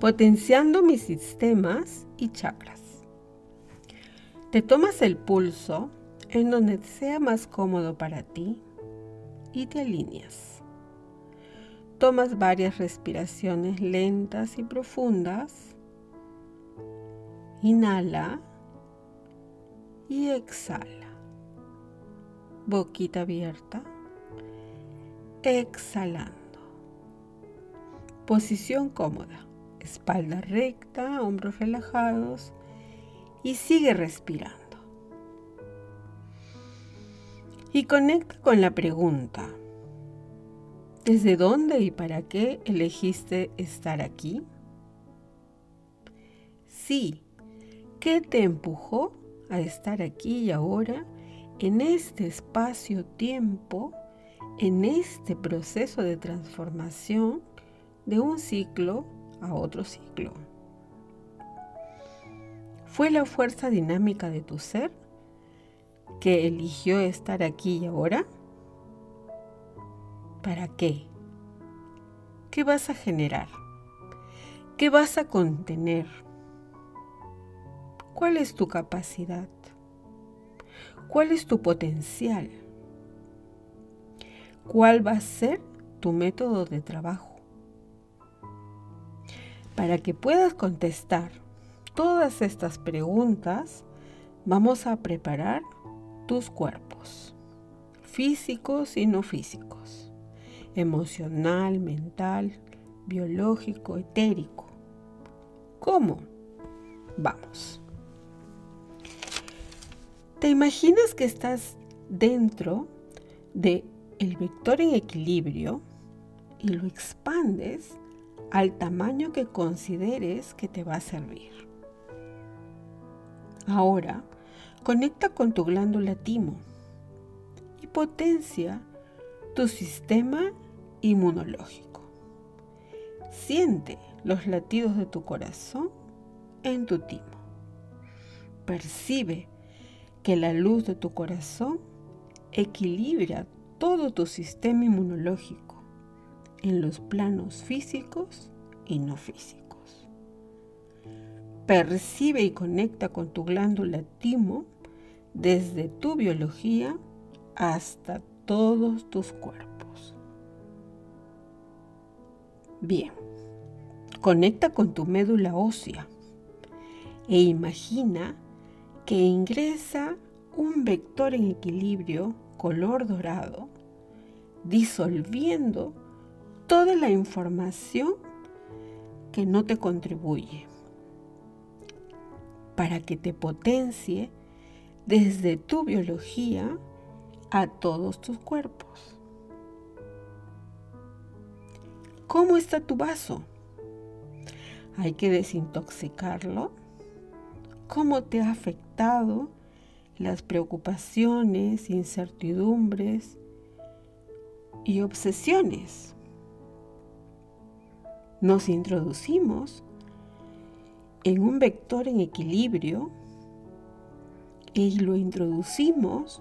potenciando mis sistemas y chakras. Te tomas el pulso en donde sea más cómodo para ti y te alineas. Tomas varias respiraciones lentas y profundas. Inhala y exhala. Boquita abierta. Exhalando. Posición cómoda. Espalda recta, hombros relajados y sigue respirando. Y conecta con la pregunta. ¿Desde dónde y para qué elegiste estar aquí? Sí, ¿qué te empujó a estar aquí y ahora en este espacio-tiempo, en este proceso de transformación de un ciclo a otro ciclo? ¿Fue la fuerza dinámica de tu ser que eligió estar aquí y ahora? ¿Para qué? ¿Qué vas a generar? ¿Qué vas a contener? ¿Cuál es tu capacidad? ¿Cuál es tu potencial? ¿Cuál va a ser tu método de trabajo? Para que puedas contestar todas estas preguntas, vamos a preparar tus cuerpos, físicos y no físicos, emocional, mental, biológico, etérico. ¿Cómo? Vamos. ¿Te imaginas que estás dentro de el vector en equilibrio y lo expandes al tamaño que consideres que te va a servir? Ahora, conecta con tu glándula timo y potencia tu sistema inmunológico. Siente los latidos de tu corazón en tu timo. Percibe que la luz de tu corazón equilibra todo tu sistema inmunológico en los planos físicos y no físicos. Percibe y conecta con tu glándula timo desde tu biología hasta todos tus cuerpos. Bien, conecta con tu médula ósea e imagina que ingresa un vector en equilibrio color dorado, disolviendo toda la información que no te contribuye, para que te potencie desde tu biología a todos tus cuerpos. ¿Cómo está tu vaso? Hay que desintoxicarlo cómo te ha afectado las preocupaciones, incertidumbres y obsesiones. Nos introducimos en un vector en equilibrio y lo introducimos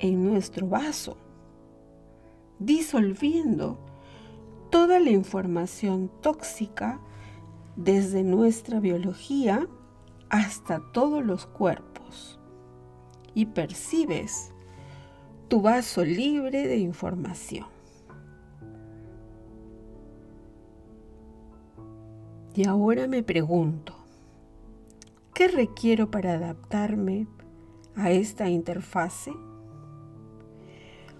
en nuestro vaso, disolviendo toda la información tóxica desde nuestra biología hasta todos los cuerpos y percibes tu vaso libre de información. Y ahora me pregunto, ¿qué requiero para adaptarme a esta interfase?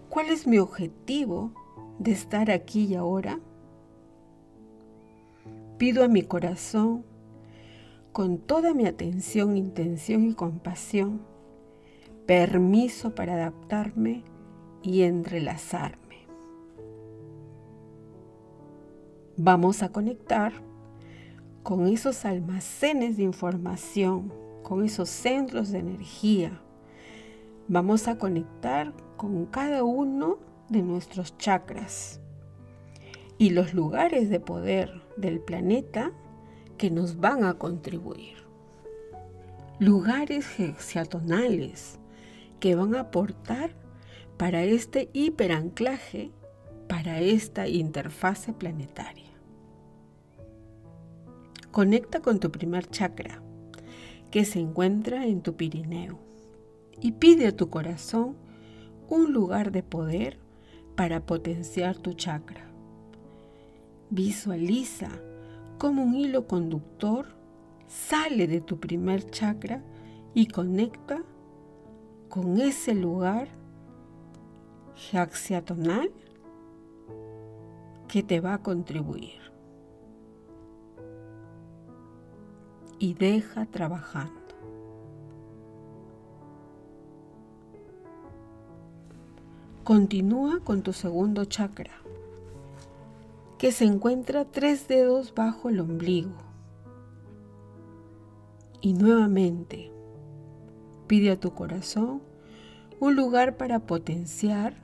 ¿Cuál es mi objetivo de estar aquí y ahora? Pido a mi corazón con toda mi atención, intención y compasión, permiso para adaptarme y entrelazarme. Vamos a conectar con esos almacenes de información, con esos centros de energía. Vamos a conectar con cada uno de nuestros chakras y los lugares de poder del planeta que nos van a contribuir. Lugares hexatonales que van a aportar para este hiperanclaje, para esta interfase planetaria. Conecta con tu primer chakra, que se encuentra en tu Pirineo, y pide a tu corazón un lugar de poder para potenciar tu chakra. Visualiza cómo un hilo conductor sale de tu primer chakra y conecta con ese lugar axiatonal que te va a contribuir. Y deja trabajando. Continúa con tu segundo chakra, que se encuentra tres dedos bajo el ombligo. Y nuevamente pide a tu corazón un lugar para potenciar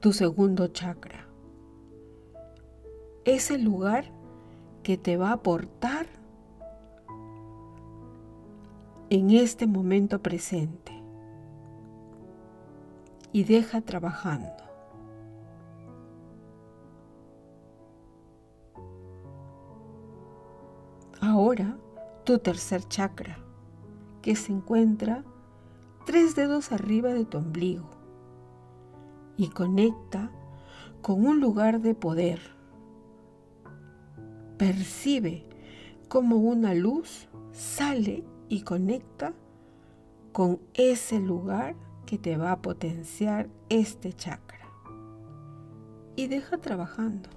tu segundo chakra. Ese lugar que te va a aportar en este momento presente. Y deja trabajando. Ahora tu tercer chakra, que se encuentra tres dedos arriba de tu ombligo y conecta con un lugar de poder. Percibe como una luz sale y conecta con ese lugar que te va a potenciar este chakra. Y deja trabajando.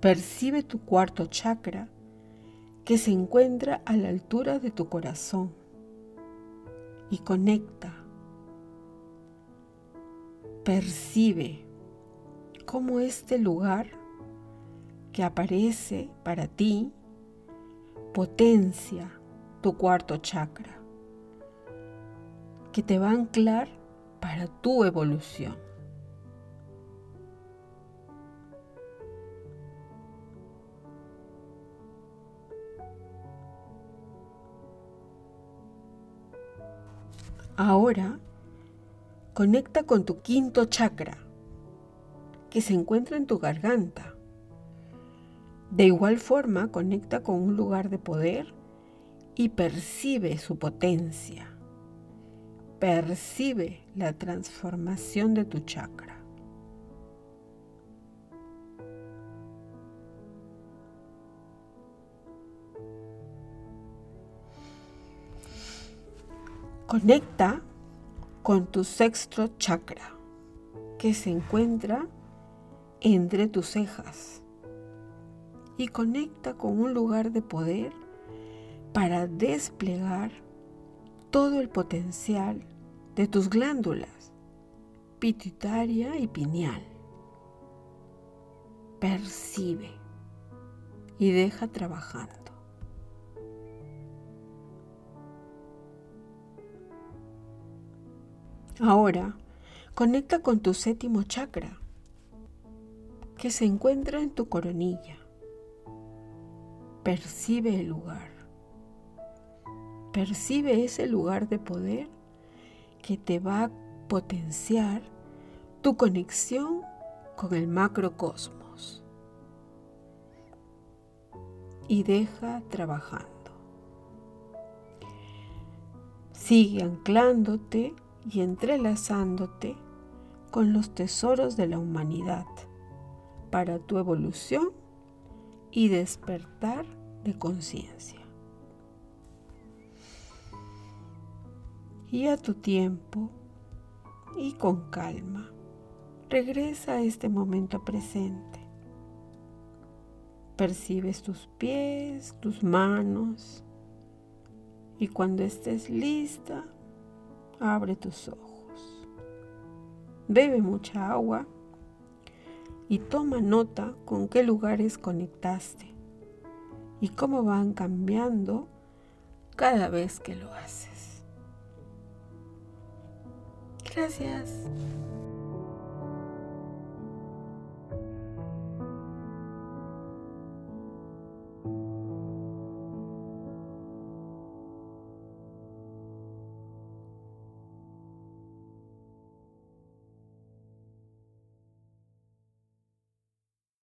Percibe tu cuarto chakra que se encuentra a la altura de tu corazón y conecta. Percibe cómo este lugar que aparece para ti potencia tu cuarto chakra, que te va a anclar para tu evolución. Ahora conecta con tu quinto chakra, que se encuentra en tu garganta. De igual forma, conecta con un lugar de poder y percibe su potencia. Percibe la transformación de tu chakra. Conecta con tu sexto chakra que se encuentra entre tus cejas y conecta con un lugar de poder para desplegar todo el potencial de tus glándulas pituitaria y pineal. Percibe y deja trabajando. Ahora, conecta con tu séptimo chakra, que se encuentra en tu coronilla. Percibe el lugar. Percibe ese lugar de poder que te va a potenciar tu conexión con el macrocosmos. Y deja trabajando. Sigue anclándote y entrelazándote con los tesoros de la humanidad para tu evolución y despertar de conciencia. Y a tu tiempo y con calma, regresa a este momento presente. Percibes tus pies, tus manos y cuando estés lista, Abre tus ojos. Bebe mucha agua y toma nota con qué lugares conectaste y cómo van cambiando cada vez que lo haces. Gracias.